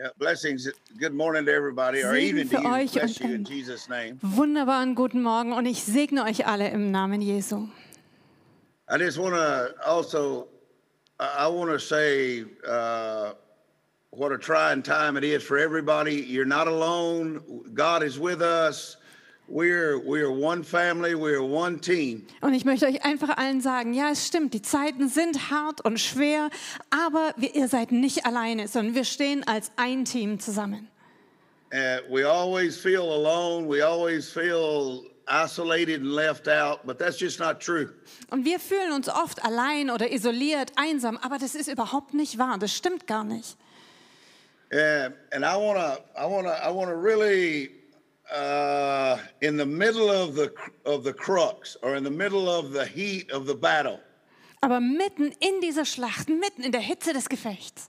Yeah, blessings. Good morning to everybody, or even to you. Bless you in Jesus' name. wunderbaren guten Morgen und ich segne euch alle im Namen Jesu. I just want to also, I want to say uh, what a trying time it is for everybody. You're not alone. God is with us. Und ich möchte euch einfach allen sagen, ja, es stimmt, die Zeiten sind hart und schwer, aber wir, ihr seid nicht alleine, sondern wir stehen als ein Team zusammen. And we always feel alone. We always feel isolated and left out. But that's just not true. Und wir fühlen uns oft allein oder isoliert, einsam, aber das ist überhaupt nicht wahr, das stimmt gar nicht. And and I wanna I wanna I wanna really uh, in the middle of the of the crux or in the middle of the heat of the battle. Aber mitten in dieser Schlacht, mitten in der Hitze des Gefechts,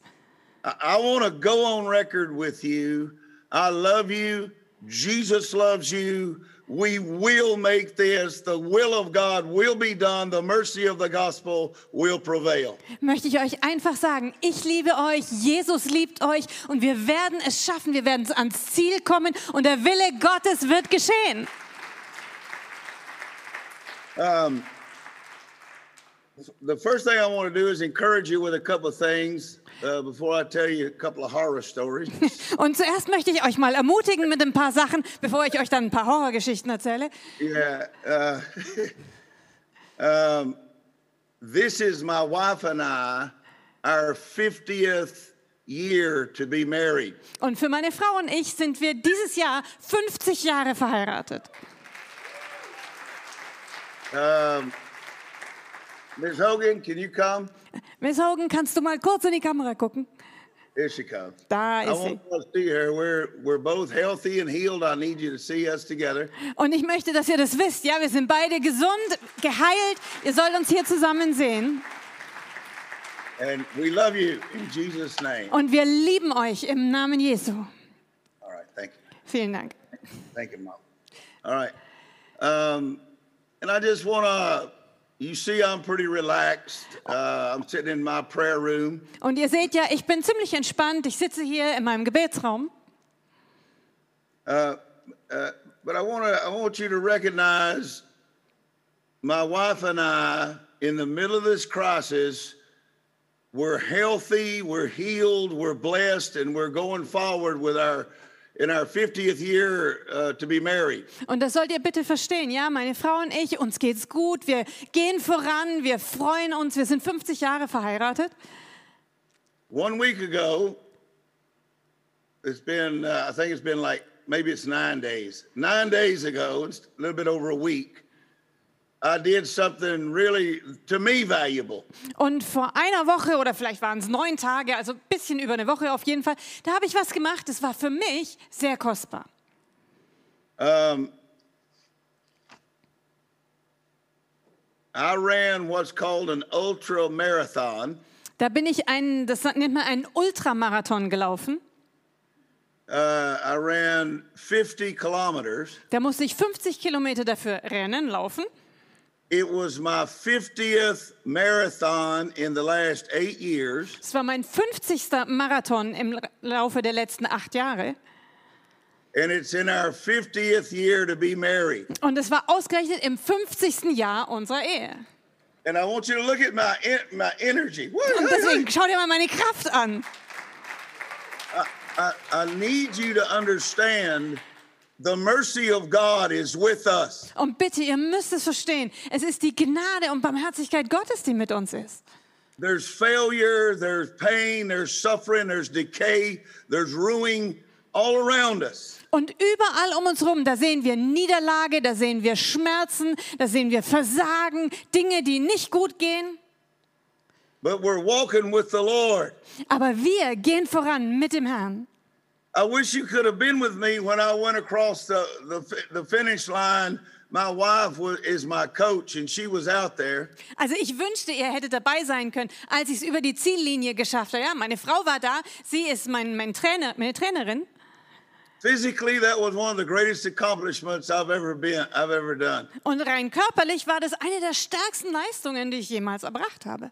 I, I want to go on record with you. I love you. Jesus loves you. We will make this. The will of God will be done. The mercy of the gospel will prevail. möchte ich euch einfach sagen, ich liebe euch, Jesus liebt euch und wir werden es schaffen, wir werden ans Ziel kommen und der Wille Gottes wird geschehen. Um, the first thing I want to do is encourage you with a couple of things uh, before I tell you a couple of horror stories. Und zuerst möchte ich euch mal ermutigen mit ein paar Sachen, bevor ich euch dann ein paar Horrorgeschichten erzähle. yeah. Uh, um, this is my wife and I, our 50th year to be married. Und für meine Frau und ich sind wir dieses Jahr 50 Jahre verheiratet. Um, Ms. Hogan, can you come? Miss Hogan, kannst du mal kurz in die Kamera gucken? Here she comes. Da I ist sie. want to see her. We're we're both healthy and healed. I need you to see us together. Und ich möchte, dass ihr das wisst. Ja, wir sind beide gesund, geheilt. Ihr sollt uns hier zusammen sehen. And we love you in Jesus' name. Und wir lieben euch im Namen Jesu. All right, thank you. Vielen Dank. Thank you, Mom. All right. Um, and I just want to, you see, I'm pretty relaxed. Uh, I'm sitting in my prayer room. Und ihr seht ja, ich bin ziemlich entspannt. Ich sitze hier in meinem Gebetsraum. Uh, uh, but I want to, I want you to recognize my wife and I, in the middle of this crisis, we're healthy, we're healed, we're blessed, and we're going forward with our, in our 50th year uh, to be married. Und das sollt ihr bitte verstehen, ja, meine Frau und ich, uns geht's gut, wir gehen voran, wir freuen uns, wir sind 50 Jahre verheiratet. One week ago, it's been, uh, I think it's been like, maybe it's nine days. Nine days ago, it's a little bit over a week, I did something really, to me, valuable. Und vor einer Woche oder vielleicht waren es neun Tage, also ein bisschen über eine Woche auf jeden Fall, da habe ich was gemacht, das war für mich sehr kostbar. Um, I ran what's called an ultra marathon. Da bin ich einen, das nennt man einen Ultramarathon gelaufen. Uh, I ran 50 kilometers. Da musste ich 50 Kilometer dafür rennen, laufen. It was my 50th marathon in the last eight years. Es war mein 50. Marathon im Laufe der letzten acht Jahre. And it's in our 50th year to be married. Und es war ausgerechnet im 50. Jahr unserer Ehe. And I want you to look at my, my energy. Und deswegen schau dir mal meine Kraft an. I, I need you to understand the mercy of God is with us. Und bitte, ihr müsst es verstehen. Es ist die Gnade und Barmherzigkeit Gottes, die mit uns ist. There's failure, there's pain, there's suffering, there's decay, there's ruin all around us. Und überall um uns rum, da sehen wir Niederlage, da sehen wir Schmerzen, da sehen wir Versagen, Dinge, die nicht gut gehen. But we're walking with the Lord. Aber wir gehen voran mit dem Herrn. I wish you could have been with me when I went across the, the, the finish line. My wife was, is my coach, and she was out there. Also ich wünschte, ihr hättet dabei sein können, als ich es über die Ziellinie geschafft habe. Ja, meine Frau war da, sie ist mein, mein Trainer, meine Trainerin. Physically, that was one of the greatest accomplishments I've ever been, I've ever done. Und rein körperlich war das eine der stärksten Leistungen, die ich jemals erbracht habe.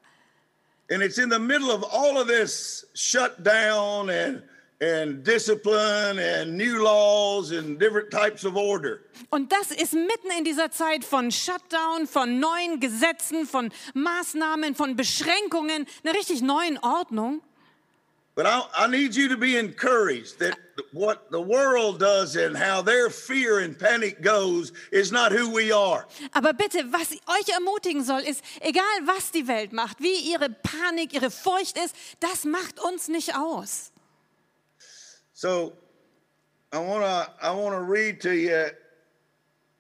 And it's in the middle of all of this shutdown and and discipline and new laws and different types of order. Und das ist mitten in dieser Zeit von Shutdown, von neuen Gesetzen, von Maßnahmen, von Beschränkungen, einer richtig neuen Ordnung. But I, I need you to be encouraged that what the world does and how their fear and panic goes is not who we are. Aber bitte, was euch ermutigen soll, ist, egal was die Welt macht, wie ihre Panik, ihre Furcht ist, das macht uns nicht aus. So I want to I want to read to you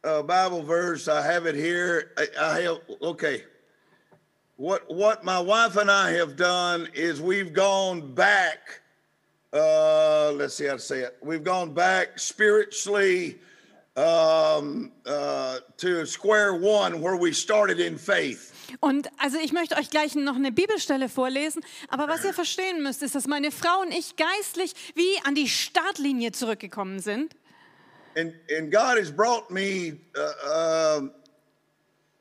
a Bible verse. I have it here. I, I have okay. What what my wife and I have done is we've gone back. Uh, let's see how to say it. We've gone back spiritually um, uh, to square one where we started in faith. Und also ich möchte euch gleich noch eine Bibelstelle vorlesen, aber was ihr verstehen müsst, ist, dass meine Frau und ich geistlich wie an die Startlinie zurückgekommen sind. And and God has brought me. Uh, um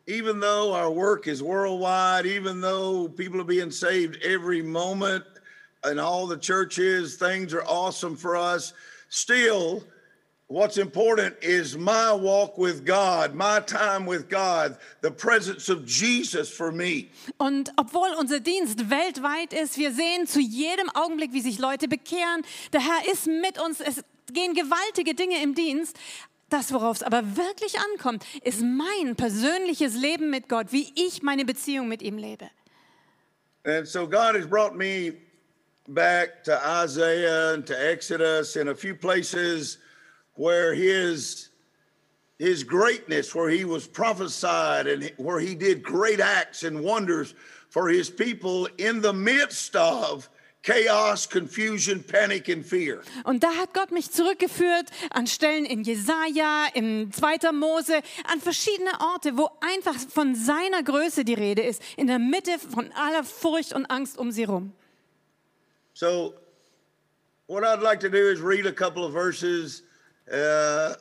even though our work is worldwide, even though people are being saved every moment in all the churches, things are awesome for us, still, what's important is my walk with God, my time with God, the presence of Jesus for me. Und obwohl unser Dienst weltweit ist, wir sehen zu jedem Augenblick, wie sich Leute bekehren. Der Herr ist mit uns. Es gehen gewaltige Dinge im Dienst. Das, worauf es aber wirklich ankommt, ist mein persönliches Leben mit Gott, wie ich meine Beziehung mit ihm lebe. And so God has brought me back to Isaiah and to Exodus and a few places where his his greatness where he was prophesied and where he did great acts and wonders for his people in the midst of chaos, confusion, panic and fear. Und da hat Gott mich zurückgeführt an Stellen in Jesaja, im 2. Mose, an verschiedene Orte, wo einfach von seiner Größe die Rede ist, in der Mitte von aller Furcht und Angst um sie rum. So, what I'd like to do is read a couple of verses, uh,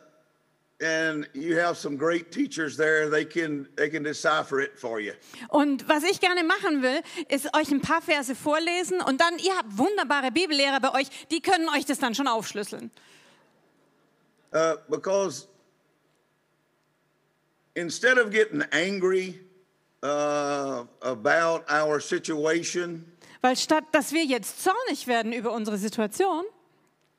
and you have some great teachers there. They can they can decipher it for you. Und was ich gerne machen will, ist euch ein paar Verse vorlesen und dann, ihr habt wunderbare Bibellehrer bei euch, die können euch das dann schon aufschlüsseln. Uh, because instead of getting angry uh, about our situation, Weil statt, dass wir jetzt zornig werden über unsere Situation,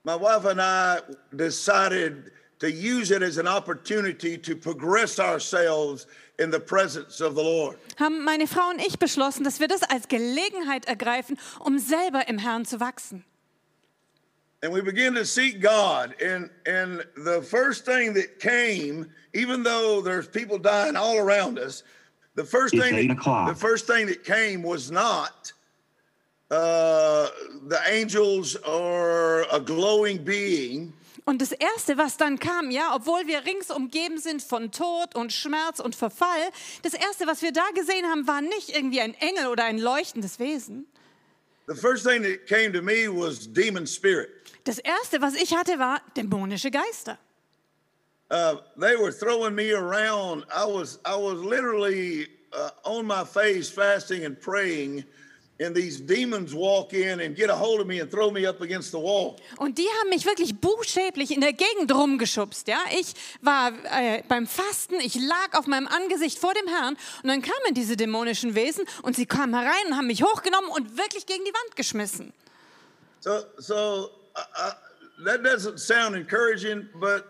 my wife and I decided to use it as an opportunity to progress ourselves in the presence of the Lord. haben meine Frau und ich beschlossen, dass wir das als Gelegenheit ergreifen, um selber im Herrn zu wachsen. And we began to seek God. And, and the first thing that came, even though there's people dying all around us, the first It's thing that, the first thing that came was not uh, the angels or a glowing being. Und das Erste, was dann kam, ja, obwohl wir rings umgeben sind von Tod und Schmerz und Verfall, das Erste, was wir da gesehen haben, war nicht irgendwie ein Engel oder ein leuchtendes Wesen. The first thing that came to me was demon spirit. Das Erste, was ich hatte, war dämonische Geister. Uh, they were throwing me around. I was I was literally uh, on my face, fasting and praying, and these demons walk in and get a hold of me and throw me up against the wall. Und die haben mich wirklich buchstäblich in der Gegend rumgeschubst. Ja? Ich war äh, beim Fasten, ich lag auf meinem Angesicht vor dem Herrn und dann kamen diese dämonischen Wesen und sie kamen herein und haben mich hochgenommen und wirklich gegen die Wand geschmissen. So so uh, uh, that doesn't sound encouraging, but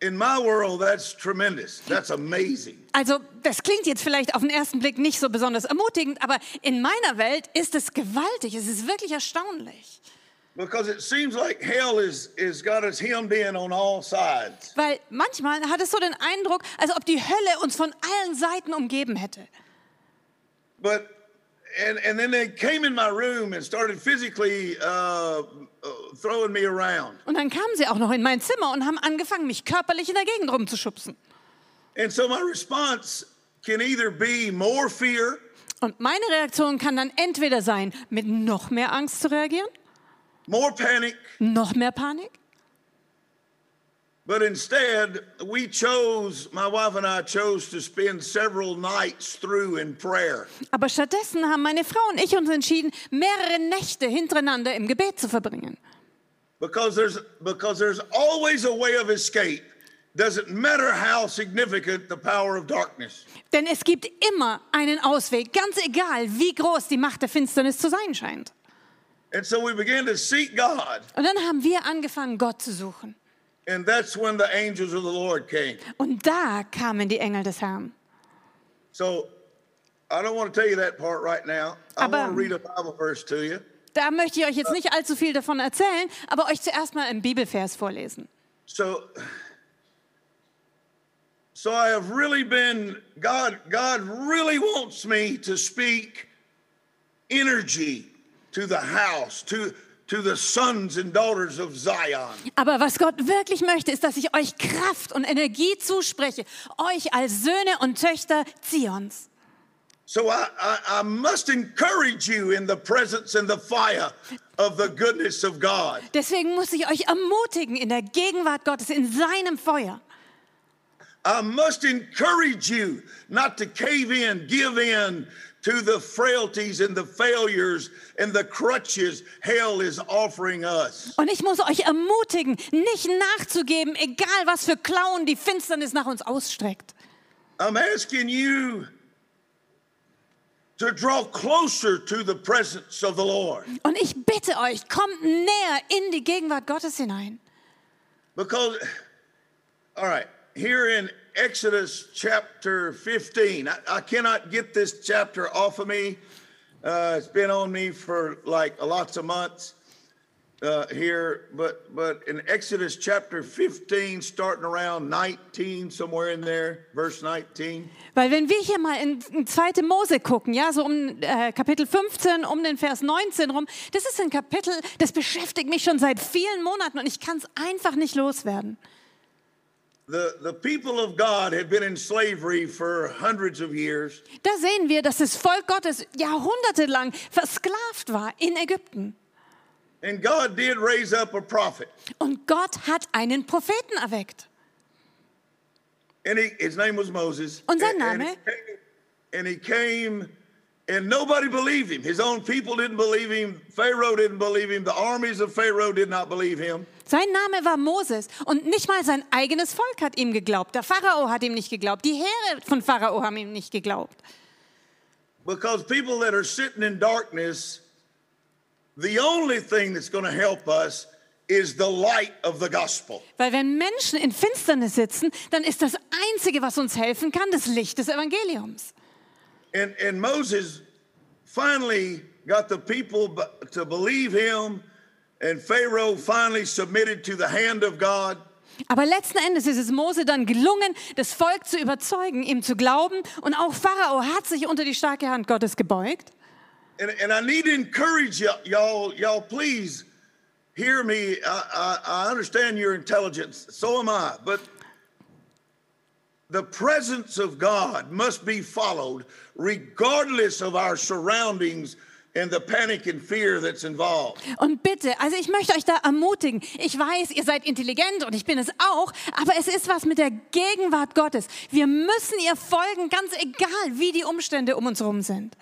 in my world, that's tremendous. That's amazing. Also das klingt jetzt vielleicht auf den ersten Blick nicht so besonders ermutigend, aber in meiner Welt ist es gewaltig, es ist wirklich erstaunlich. Because it seems like hell is is got us hemmed in on all sides. Weil manchmal hat es so den Eindruck, als ob die Hölle uns von allen Seiten umgeben hätte. But and and then they came in my room and started physically uh, uh, throwing me around. Und dann kamen sie auch noch in mein Zimmer und haben angefangen, mich körperlich in der Gegend rumzuschubsen. And so my response can either be more fear Und meine Reaktion kann dann entweder sein, mit noch mehr Angst zu reagieren, more panic, noch mehr Panik. But instead we chose, my wife and I chose to spend several nights through in prayer. Aber stattdessen haben meine Frau und ich uns entschieden, mehrere Nächte hintereinander im Gebet zu verbringen. because there's because there's always a way of escape. Doesn't matter how significant the power of darkness. Denn es gibt immer einen Ausweg, ganz egal, wie groß die Macht der Finsternis zu sein scheint. And so we began to seek God, Und dann haben wir angefangen, Gott zu suchen. And that's when the angels of the Lord came. Und da kamen die Engel des Herrn. So I don't want to tell you that part right now. I Aber- want to read a Bible verse to you. Da möchte ich euch jetzt nicht allzu viel davon erzählen, aber euch zuerst mal einen Bibelvers vorlesen. So so I have really been God God really wants me to speak energy to the house, to Aber was Gott wirklich möchte, ist, dass ich euch Kraft und Energie zuspreche, euch als Söhne und Töchter Zions. So I, I, I must encourage you in the presence and the fire of the goodness of God. Deswegen muss ich euch ermutigen in der Gegenwart Gottes, in seinem Feuer. I must encourage you not to cave in, give in to the frailties and the failures and the crutches hell is offering us. Und ich muss euch ermutigen, nicht nachzugeben, egal was für Klauen die Finsternis nach uns ausstreckt. I'm asking you to draw closer to the presence of the Lord Und ich bitte euch, kommt näher in die Gegenwart Gottes hinein. because, all right, here in Exodus chapter 15, I, I cannot get this chapter off of me. Uh, it's been on me for like lots of months uh, here, but but in Exodus chapter 15, starting around 19, somewhere in there, verse 19. Weil wenn wir hier mal in, in 2. Mose gucken, ja, so um äh, Kapitel 15, um den Vers 19 rum, das ist ein Kapitel, das beschäftigt mich schon seit vielen Monaten und ich kann es einfach nicht loswerden. The, the people of God had been in slavery for hundreds of years. Da sehen wir, dass das Volk Gottes jahrhundertelang versklavt war in Ägypten. And God did raise up a prophet. Und Gott hat einen Propheten erweckt. And he, his name was Moses. Und sein And- and Name? he came- And he came, and nobody believed him. His own people didn't believe him. Pharaoh didn't believe him. The armies of Pharaoh did not believe him. Sein Name war Moses und nicht mal sein eigenes Volk hat ihm geglaubt. Der Pharao hat ihm nicht geglaubt. Die Heere von Pharao haben ihm nicht geglaubt. Because people that are sitting in darkness, the only thing that's going to help us is the light of the gospel. Weil wenn Menschen in Finsternis sitzen, dann ist das Einzige, was uns helfen kann, das Licht des Evangeliums. And, and Moses finally got the people to believe him, and Pharaoh finally submitted to the hand of God. Aber letzten Endes ist es Mose dann gelungen, das Volk zu überzeugen, ihm zu glauben. Und auch Pharao hat sich unter die starke Hand Gottes gebeugt. And, and I need to encourage y'all, y'all, please hear me. I, I, I understand your intelligence, so am I. But the presence of God must be followed regardless of our surroundings and the panic and fear that's involved. Und bitte, also ich möchte euch da ermutigen. Ich weiß, ihr seid intelligent und ich bin es auch, aber es ist was mit der Gegenwart Gottes. Wir müssen ihr folgen, ganz egal, wie die Umstände um uns herum sind.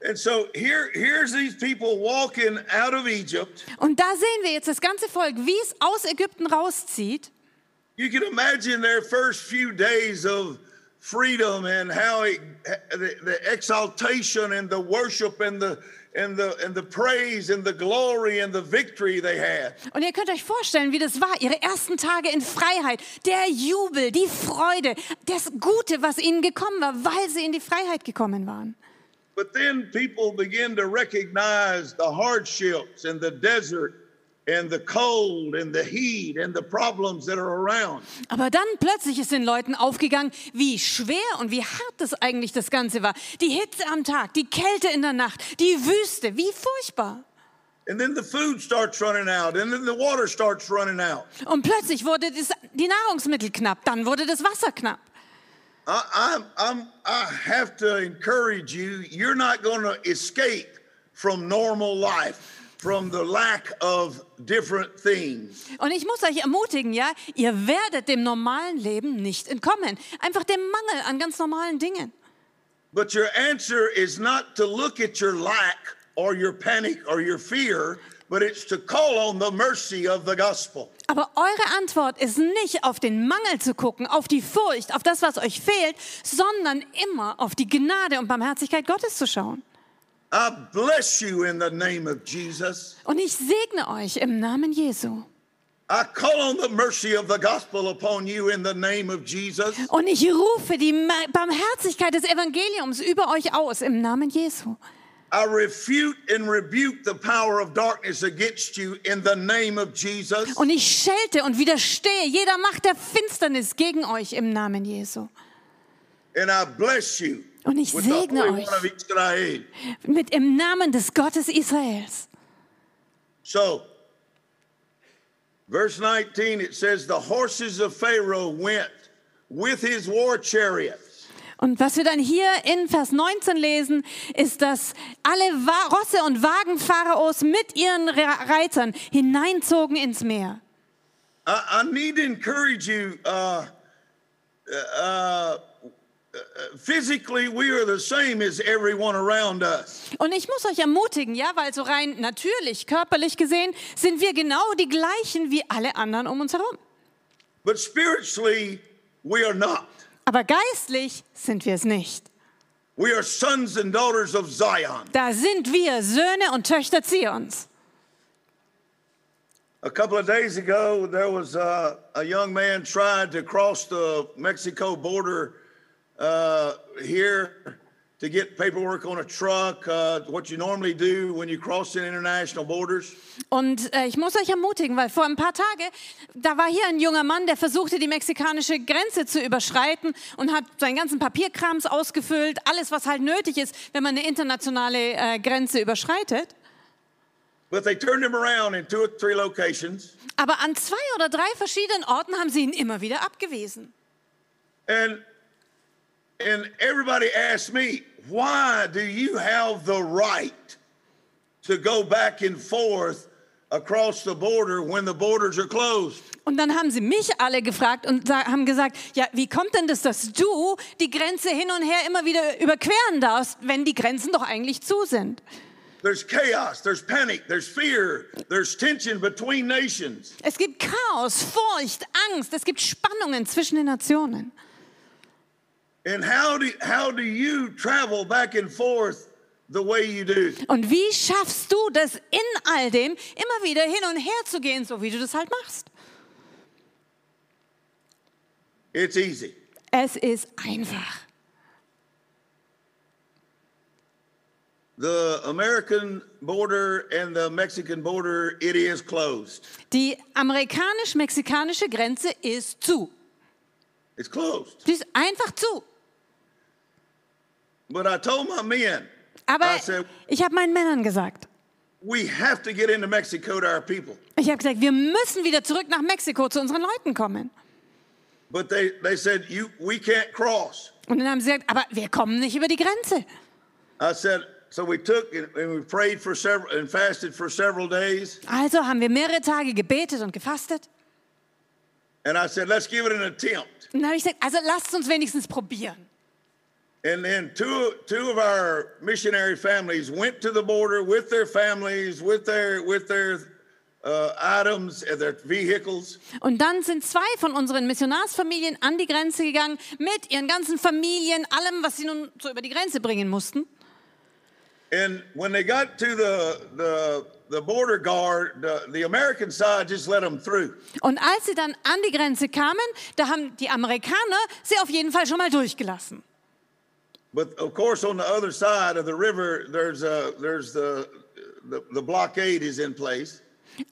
And so here, here's these people walking out of Egypt. Und da sehen wir jetzt das ganze Volk, wie es aus Ägypten rauszieht. You can imagine their first few days of freedom and how it, the, the exaltation and the worship and the and the and the praise and the glory and the victory they had. Und ihr könnt euch vorstellen, wie das war, ihre ersten Tage in Freiheit, der Jubel, die Freude, das Gute, was ihnen gekommen war, weil sie in die Freiheit gekommen waren. But then people begin to recognize the hardships and the desert Aber dann plötzlich ist den Leuten aufgegangen, wie schwer und wie hart das eigentlich das Ganze war. Die Hitze am Tag, die Kälte in der Nacht, die Wüste, wie furchtbar. Und plötzlich wurde die Nahrungsmittel knapp, dann wurde das Wasser knapp. I, I'm, I'm, I have to encourage you. You're not going to escape from normal life, from the lack of different things. Und ich muss euch ermutigen, ja, ihr werdet dem normalen Leben nicht entkommen. Einfach dem Mangel an ganz normalen Dingen. But your answer is not to look at your lack or your panic or your fear, but it's to call on the mercy of the gospel. Aber eure Antwort ist nicht auf den Mangel zu gucken, auf die Furcht, auf das, was euch fehlt, sondern immer auf die Gnade und Barmherzigkeit Gottes zu schauen. I bless you in the name of Jesus. Und ich segne euch im Namen Jesu. I call on the mercy of the gospel upon you in the name of Jesus. Und ich rufe die Barmherzigkeit des Evangeliums über euch aus im Namen Jesu. I refute and rebuke the power of darkness against you in the name of Jesus. Und ich schelte und widerstehe jeder Macht der Finsternis gegen euch im Namen Jesu. And I bless you Und ich segne euch mit im Namen des Gottes Israels. So, verse 19, it says, The horses of Pharaoh went with his war chariots. Und was wir dann hier in Vers 19 lesen, ist, dass alle Rosse und Wagen Pharaos mit ihren Re Reitern hineinzogen ins Meer. I, I need to encourage you. Uh, uh, Und ich muss euch ermutigen, ja, weil so rein natürlich, körperlich gesehen, sind wir genau die gleichen wie alle anderen um uns herum. But spiritually, we are not. Aber geistlich sind wir es nicht. We are sons and daughters of Zion. Da sind wir Söhne und Töchter Zions. A couple of days ago, there was uh, a young man tried to cross the Mexico border uh, here to get paperwork on a truck, uh, what you normally do when you cross in international borders. Und äh, ich muss euch ermutigen, weil vor ein paar Tagen, da war hier ein junger Mann, der versuchte, die mexikanische Grenze zu überschreiten und hat seinen ganzen Papierkrams ausgefüllt, alles, was halt nötig ist, wenn man eine internationale äh, Grenze überschreitet. But they turned him around in two or three locations. Aber an zwei oder drei verschiedenen Orten haben sie ihn immer wieder abgewiesen. And and everybody asked me, why do you have the right to go back and forth across the border when the borders are closed? Und dann haben sie mich alle gefragt und haben gesagt, ja, wie kommt denn das, dass du die Grenze hin und her immer wieder überqueren darfst, wenn die Grenzen doch eigentlich zu sind? There's chaos, there's panic, there's fear, there's tension between nations. Es gibt Chaos, Furcht, Angst, es gibt Spannungen zwischen den Nationen. And how do how do you travel back and forth the way you do? Und wie schaffst du das in all dem immer wieder hin und her zu gehen, so wie du das halt machst? It's easy. Es ist einfach. The American border and the Mexican border, it is closed. Die amerikanisch-mexikanische Grenze ist zu. It's closed. Sie ist einfach zu. But I told my men, Aber I said, ich habe meinen Männern gesagt, we have to get into Mexico to our people. ich habe gesagt, wir müssen wieder zurück nach Mexiko zu unseren Leuten kommen. But they, they said, you, we can't cross. Und dann haben sie gesagt, aber wir kommen nicht über die Grenze. I said, so we took and, and we prayed for several and fasted for several days. Also haben wir mehrere Tage gebetet und gefastet. And I said, let's give it an attempt. Und dann habe ich gesagt, also lasst uns wenigstens probieren. And then two, two of our missionary families went to the border with their families, with their, with their uh, items, and their vehicles. Und dann sind zwei von unseren Missionarsfamilien an die Grenze gegangen mit ihren ganzen Familien, allem, was sie nun so über die Grenze bringen mussten. And when they got to the, the, the border guard, the, the American side just let them through. Und als sie dann an die Grenze kamen, da haben die Amerikaner sie auf jeden Fall schon mal durchgelassen. But of course, on the other side of the river, there's, a, there's the, the, the blockade is in place.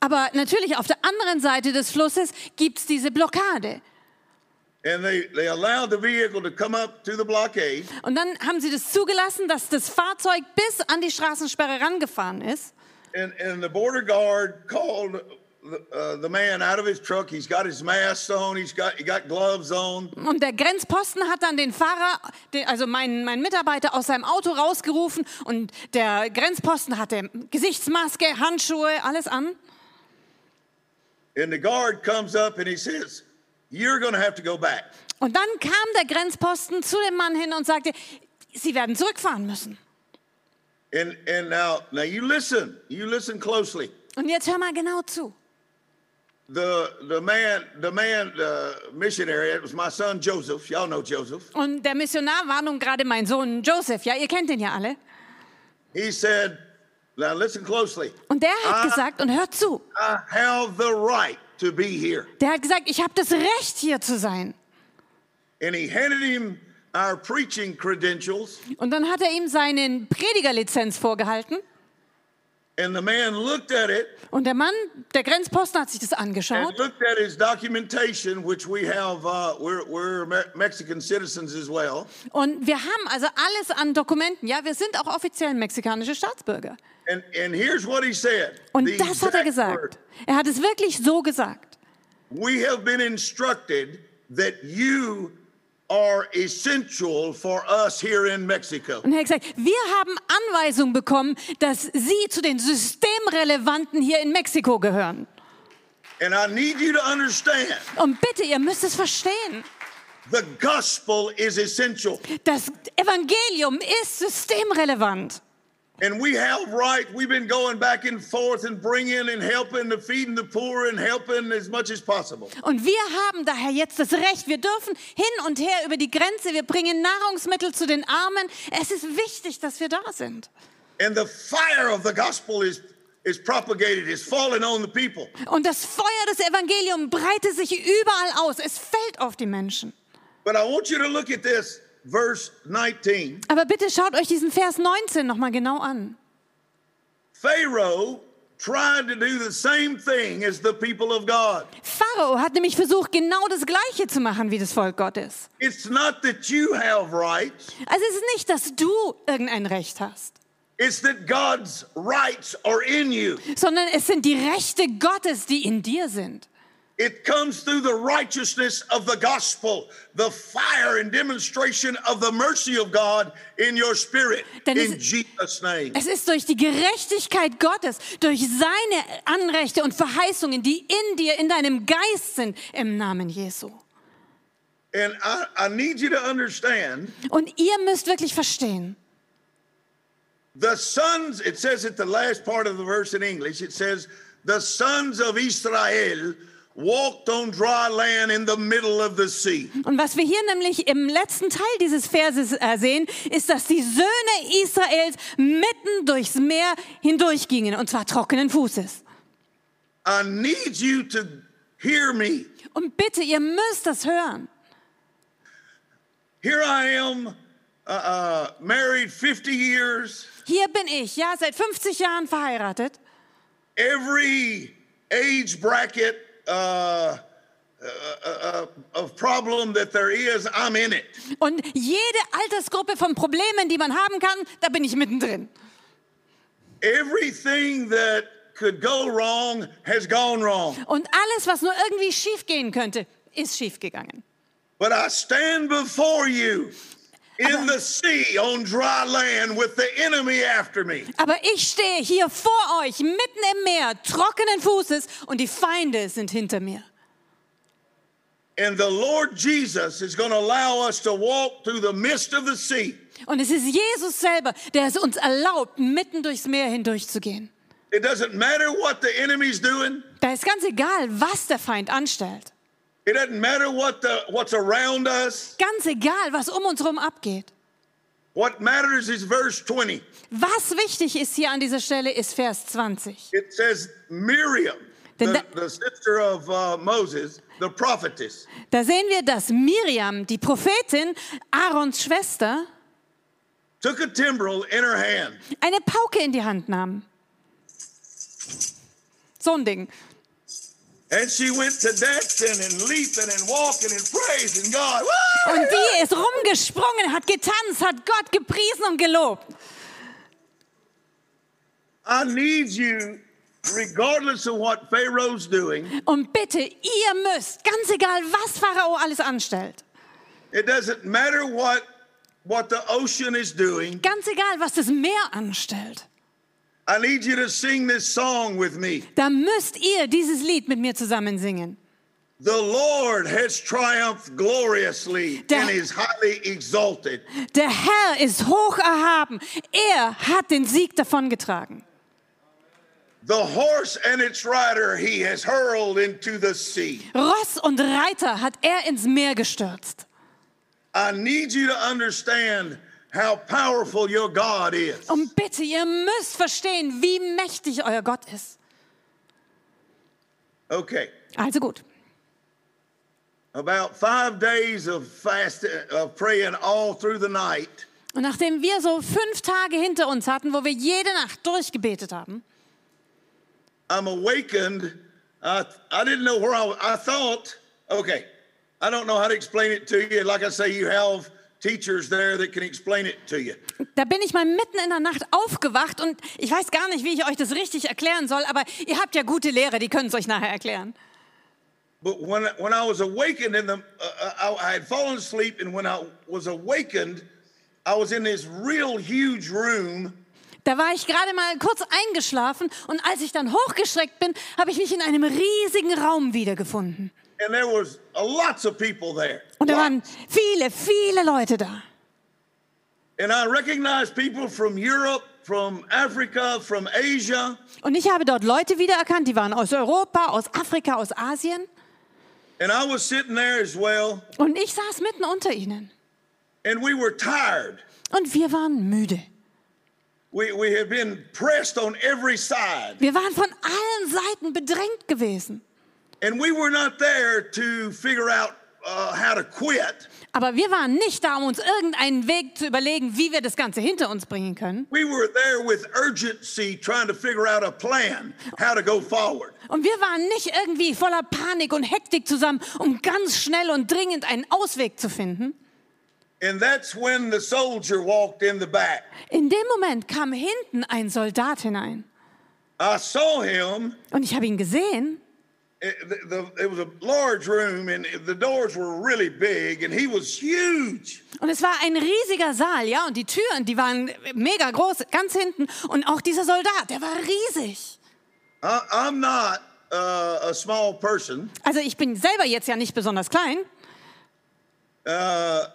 Aber natürlich auf der anderen Seite des Flusses gibt es diese Blockade. And they, they allowed the vehicle to come up to the blockade. Und dann haben sie das zugelassen, dass das Fahrzeug bis an die Straßensperre rangefahren ist. And, and the border guard called the, the man out of his truck. He's got his mask on. He's got, he got gloves on. Und der Grenzposten hat dann den Fahrer, also meinen, meinen Mitarbeiter, aus seinem Auto rausgerufen. Und der Grenzposten hatte Gesichtsmaske, Handschuhe, alles an. And the guard comes up and he says, You're going to have to go back. Und dann kam der Grenzposten zu dem Mann hin und sagte, Sie werden zurückfahren müssen. And, and now, now you listen. You listen closely. Und jetzt hör mal genau zu. The the man, the man, the missionary, it was my son Joseph. Y'all know Joseph. Und der Missionar war nun gerade mein Sohn Joseph. Ja, ihr kennt den ja alle. He said, now listen closely. Und der hat Ah. gesagt, und hört zu, I have the right to be here. der hat gesagt, ich habe das Recht hier zu sein. And he handed him our preaching credentials. Und dann hat er ihm seinen Predigerlizenz vorgehalten. And the man looked at it Und der Mann, der Grenzposten, hat sich das angeschaut. looked at his documentation, which we have, we're, we're Me- Mexican citizens as well. Und wir haben also alles an Dokumenten. Ja, wir sind auch offiziell mexikanische Staatsbürger. And, and here's what he said. Und das hat er gesagt. Er hat es wirklich so gesagt. We have been instructed that you are essential for us here in Mexico. Und er hat gesagt, wir haben Anweisung bekommen, dass Sie zu den Systemrelevanten hier in Mexiko gehören. And I need you to understand Und bitte, ihr müsst es verstehen. the gospel is essential. Das Evangelium ist systemrelevant. And we have right. We've been going back and forth and bringing and helping and feeding the poor and helping as much as possible. Und wir haben daher jetzt das Recht. Wir dürfen hin und her über die Grenze. Wir bringen Nahrungsmittel zu den Armen. Es ist wichtig, dass wir da sind. And the fire of the gospel is, is propagated, is falling on the people. Und das Feuer des Evangeliums breitet sich überall aus. Es fällt auf die Menschen. But I want you to look at this verse 19. Aber bitte schaut euch diesen Vers 19 nochmal genau an. Pharaoh tried to do the same thing as the people of God. Pharao hat nämlich versucht, genau das Gleiche zu machen wie das Volk Gottes. It's not that you have rights, Also es ist nicht, dass du irgendein Recht hast, it's that God's rights are in you. sondern es sind die Rechte Gottes, die in dir sind. It comes through the righteousness of the gospel, the fire and demonstration of the mercy of God in your spirit. Denn in es- Jesus' name. Es ist durch die Gerechtigkeit Gottes, durch seine Anrechte und Verheißungen, die in dir, in deinem Geist sind, im Namen Jesu. And I, I need you to understand Und ihr müsst wirklich verstehen, the sons, it says at the last part of the verse in English, it says, the sons of Israel walked on dry land in the middle of the sea. Und was wir hier nämlich im letzten Teil dieses Verses äh, sehen, ist, dass die Söhne Israels mitten durchs Meer hindurchgingen, und zwar trockenen Fußes. I need you to hear me. Und bitte, ihr müsst das hören. Here I am, uh, uh, married 50 years. Hier bin ich, ja, seit 50 Jahren verheiratet. every age bracket uh, uh, uh. Und jede Altersgruppe von Problemen, die man haben kann, da bin ich mittendrin. Everything that could go wrong has gone wrong. Und alles, was nur irgendwie schiefgehen könnte, ist schiefgegangen. But I stand before you in the sea on dry land with the enemy after me. Aber ich stehe hier vor euch, mitten im Meer, trockenen Fußes, und die Feinde sind hinter mir. And the Lord Jesus is going to allow us to walk through the midst of the sea. Und es ist Jesus selber, der es uns erlaubt, mitten durchs Meer hindurchzugehen. It doesn't matter what the enemy's doing. Da ist ganz egal, was der Feind anstellt. It doesn't matter what the, what's around us. Ganz egal, was um uns herum abgeht. What matters is verse 20. Was wichtig ist hier an dieser Stelle, ist Vers 20. It says Miriam, the, that- the sister of uh, Moses, the prophetess, Da sehen wir, dass Miriam, die Prophetin, Aarons Schwester, took a timbrel in her hand. eine Pauke in die Hand nahm. So ein Ding. Und die ist rumgesprungen, hat getanzt, hat Gott gepriesen und gelobt. I need you, regardless of what Pharaoh's doing, Und bitte, ihr müsst, ganz egal, was Pharao alles anstellt, it doesn't matter what, what the ocean is doing. ganz egal, was das Meer anstellt, I need you to sing this song with me. da müsst ihr dieses Lied mit mir zusammen singen. The Lord has triumphed gloriously Der- and is highly exalted. Der Herr ist hoch erhaben. Er hat den Sieg davongetragen. The horse and its rider he has hurled into the sea. Ross und Reiter hat er ins Meer gestürzt. I need you to understand how powerful your God is. Und bitte, ihr müsst verstehen, wie mächtig euer Gott ist. Okay. Also gut. About five days of fasting, of praying all through the night, Und nachdem wir so fünf Tage hinter uns hatten, wo wir jede Nacht durchgebetet haben, I'm awakened. I, I didn't know where I was. I thought, okay, I don't know how to explain it to you. Like I say, you have teachers there that can explain it to you. da bin ich mal mitten in der Nacht aufgewacht und ich weiß gar nicht, wie ich euch das richtig erklären soll, aber ihr habt ja gute Lehrer, die können es euch nachher erklären. But when, when I was awakened in the, uh, I, I had fallen asleep, and when I was awakened, I was in this real huge room, Da war ich gerade mal kurz eingeschlafen und als ich dann hochgeschreckt bin, habe ich mich in einem riesigen Raum wiedergefunden. And there was uh, lots of people there. Und da waren viele, viele Leute da. And I recognized people from Europe, from Africa, from Asia, Und ich habe dort Leute wiedererkannt, die waren aus Europa, aus Afrika, aus Asien. and I was sitting there as well, Und ich saß mitten unter ihnen. and we were tired. Und wir waren müde. We, we had been pressed on every side, Wir waren von allen Seiten bedrängt gewesen. And we were not there to figure out uh, how to quit. Aber wir waren nicht da, um uns irgendeinen Weg zu überlegen, wie wir das Ganze hinter uns bringen können. We were there with urgency, trying to figure out a plan how to go forward. Und wir waren nicht irgendwie voller Panik und Hektik zusammen, um ganz schnell und dringend einen Ausweg zu finden. And that's when the soldier walked in the back. In dem Moment kam hinten ein Soldat hinein. I saw him. Und ich habe ihn gesehen. It, the, the, it was a large room, and the doors were really big, and he was huge. Und es war ein riesiger Saal, ja, und die Türen, die waren mega groß, ganz hinten. Und auch dieser Soldat, der war riesig. I, I'm not uh, a small person, Also ich bin selber jetzt ja nicht besonders klein, uh,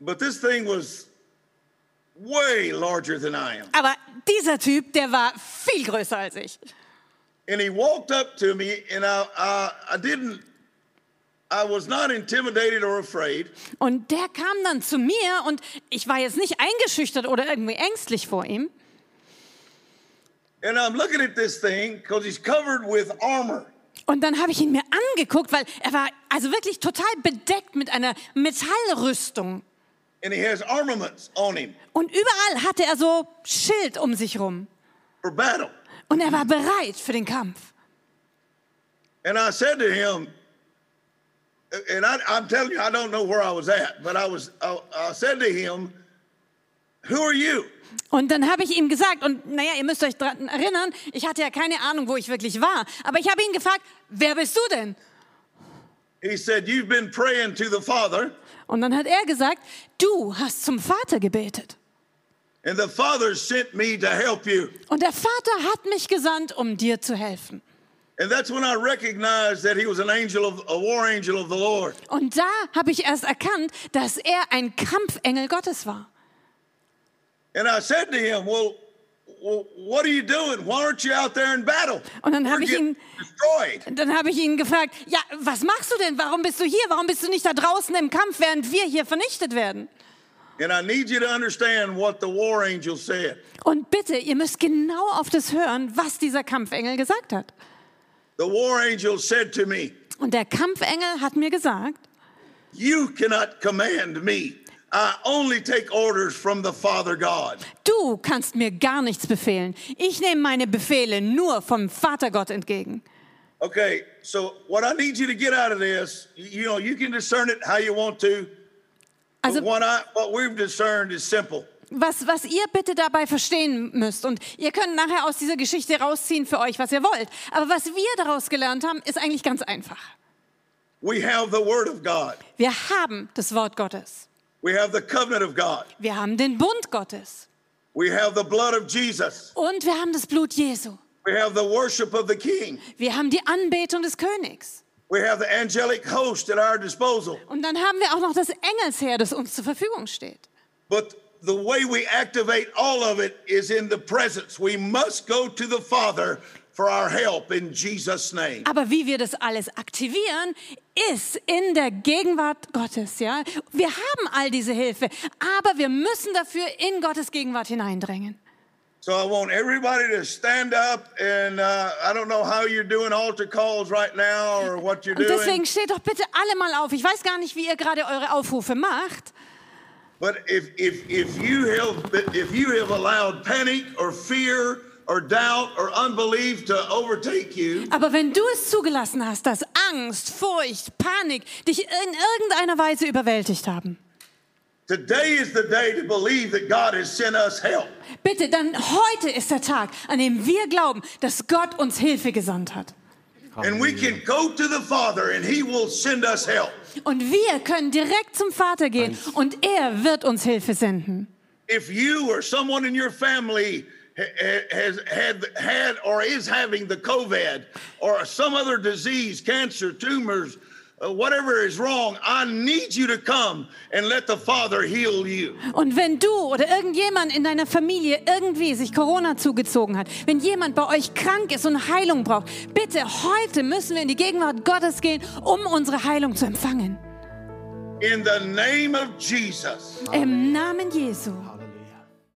but this thing was way larger than I am. aber dieser Typ, der war viel größer als ich. And he walked up to me, and I, I, I didn't, I was not intimidated or afraid. Und der kam dann zu mir und ich war jetzt nicht eingeschüchtert oder irgendwie ängstlich vor ihm. And I'm looking at this thing because he's covered with armor. Und dann habe ich ihn mir angeguckt, weil er war also wirklich total bedeckt mit einer Metallrüstung. And he has armaments on him Und überall hatte er so Schild um sich rum. for battle. Und er war bereit für den Kampf. And I said to him, and I, I'm telling you, I don't know where I was at, but I was, I, I said to him, Who are you? Und dann habe ich ihm gesagt, und naja, ihr müsst euch daran erinnern, ich hatte ja keine Ahnung, wo ich wirklich war. Aber ich habe ihn gefragt, wer bist du denn? He said, You've been praying to the Father, Und dann hat er gesagt, du hast zum Vater gebetet. Und der Vater hat mich gesandt, um dir zu helfen. And that's when I recognized that he was an angel of a war angel of the Lord. Und da habe ich erst erkannt, dass er ein Kampfengel Gottes war. And I said to him, Well, what are you doing? Why aren't you out there in battle? Und dann habe ich ihn- destroyed. Dann habe ich ihn gefragt, ja, was machst du denn? Warum bist du hier? Warum bist du nicht da draußen im Kampf, während wir hier vernichtet werden? And I need you to understand what the war angel said. Und bitte, ihr müsst genau auf das hören, was dieser Kampfengel gesagt hat. The war angel said to me, Und der Kampfengel hat mir gesagt, You cannot command me. I only take orders from the Father God. du kannst mir gar nichts befehlen. Ich nehme meine Befehle nur vom Vater Gott entgegen. Okay, so what I need you to get out of this, you know, you can discern it how you want to. Also what I what we've discerned is simple. was, was ihr bitte dabei verstehen müsst, und ihr könnt nachher aus dieser Geschichte rausziehen für euch, was ihr wollt, aber was wir daraus gelernt haben, ist eigentlich ganz einfach. We have the Word of God. Wir haben das Wort Gottes. We have the covenant of God. Wir haben den Bund Gottes. We have the blood of Jesus. Und wir haben das Blut Jesu. We have the worship of the King. Wir haben die Anbetung des Königs. We have the angelic host at our disposal. Und dann haben wir auch noch das Engelsheer, das uns zur Verfügung steht. But the way we activate all of it is in the presence. We must go to the Father for our help in Jesus' name. Aber wie wir das alles aktivieren, ist in der Gegenwart Gottes, ja. Wir haben all diese Hilfe, aber wir müssen dafür in Gottes Gegenwart hineindrängen. So I want everybody to stand up, and uh, I don't know how you're doing altar calls right now or what you're Und doing. deswegen steht doch bitte alle mal auf. Ich weiß gar nicht, wie ihr gerade eure Aufrufe macht. But if if if you have if you have allowed panic or fear or doubt or unbelief to overtake you, Aber wenn du es zugelassen hast, dass Angst, Furcht, Panik dich in irgendeiner Weise überwältigt haben, today is the day to believe that God has sent us help. bitte, dann heute ist der Tag, an dem wir glauben, dass Gott uns Hilfe gesandt hat. And we can go to the Father and He will send us help. Und wir können direkt zum Vater gehen und er wird uns Hilfe senden. If you or someone in your family ha- ha- has had had or is having the COVID or some other disease, cancer, tumors, whatever is wrong, I need you to come and let the Father heal you. Und wenn du oder irgendjemand in deiner Familie irgendwie sich Corona zugezogen hat, wenn jemand bei euch krank ist und Heilung braucht, bitte heute müssen wir in die Gegenwart Gottes gehen, um unsere Heilung zu empfangen. In the name of Jesus. Im Namen Jesu.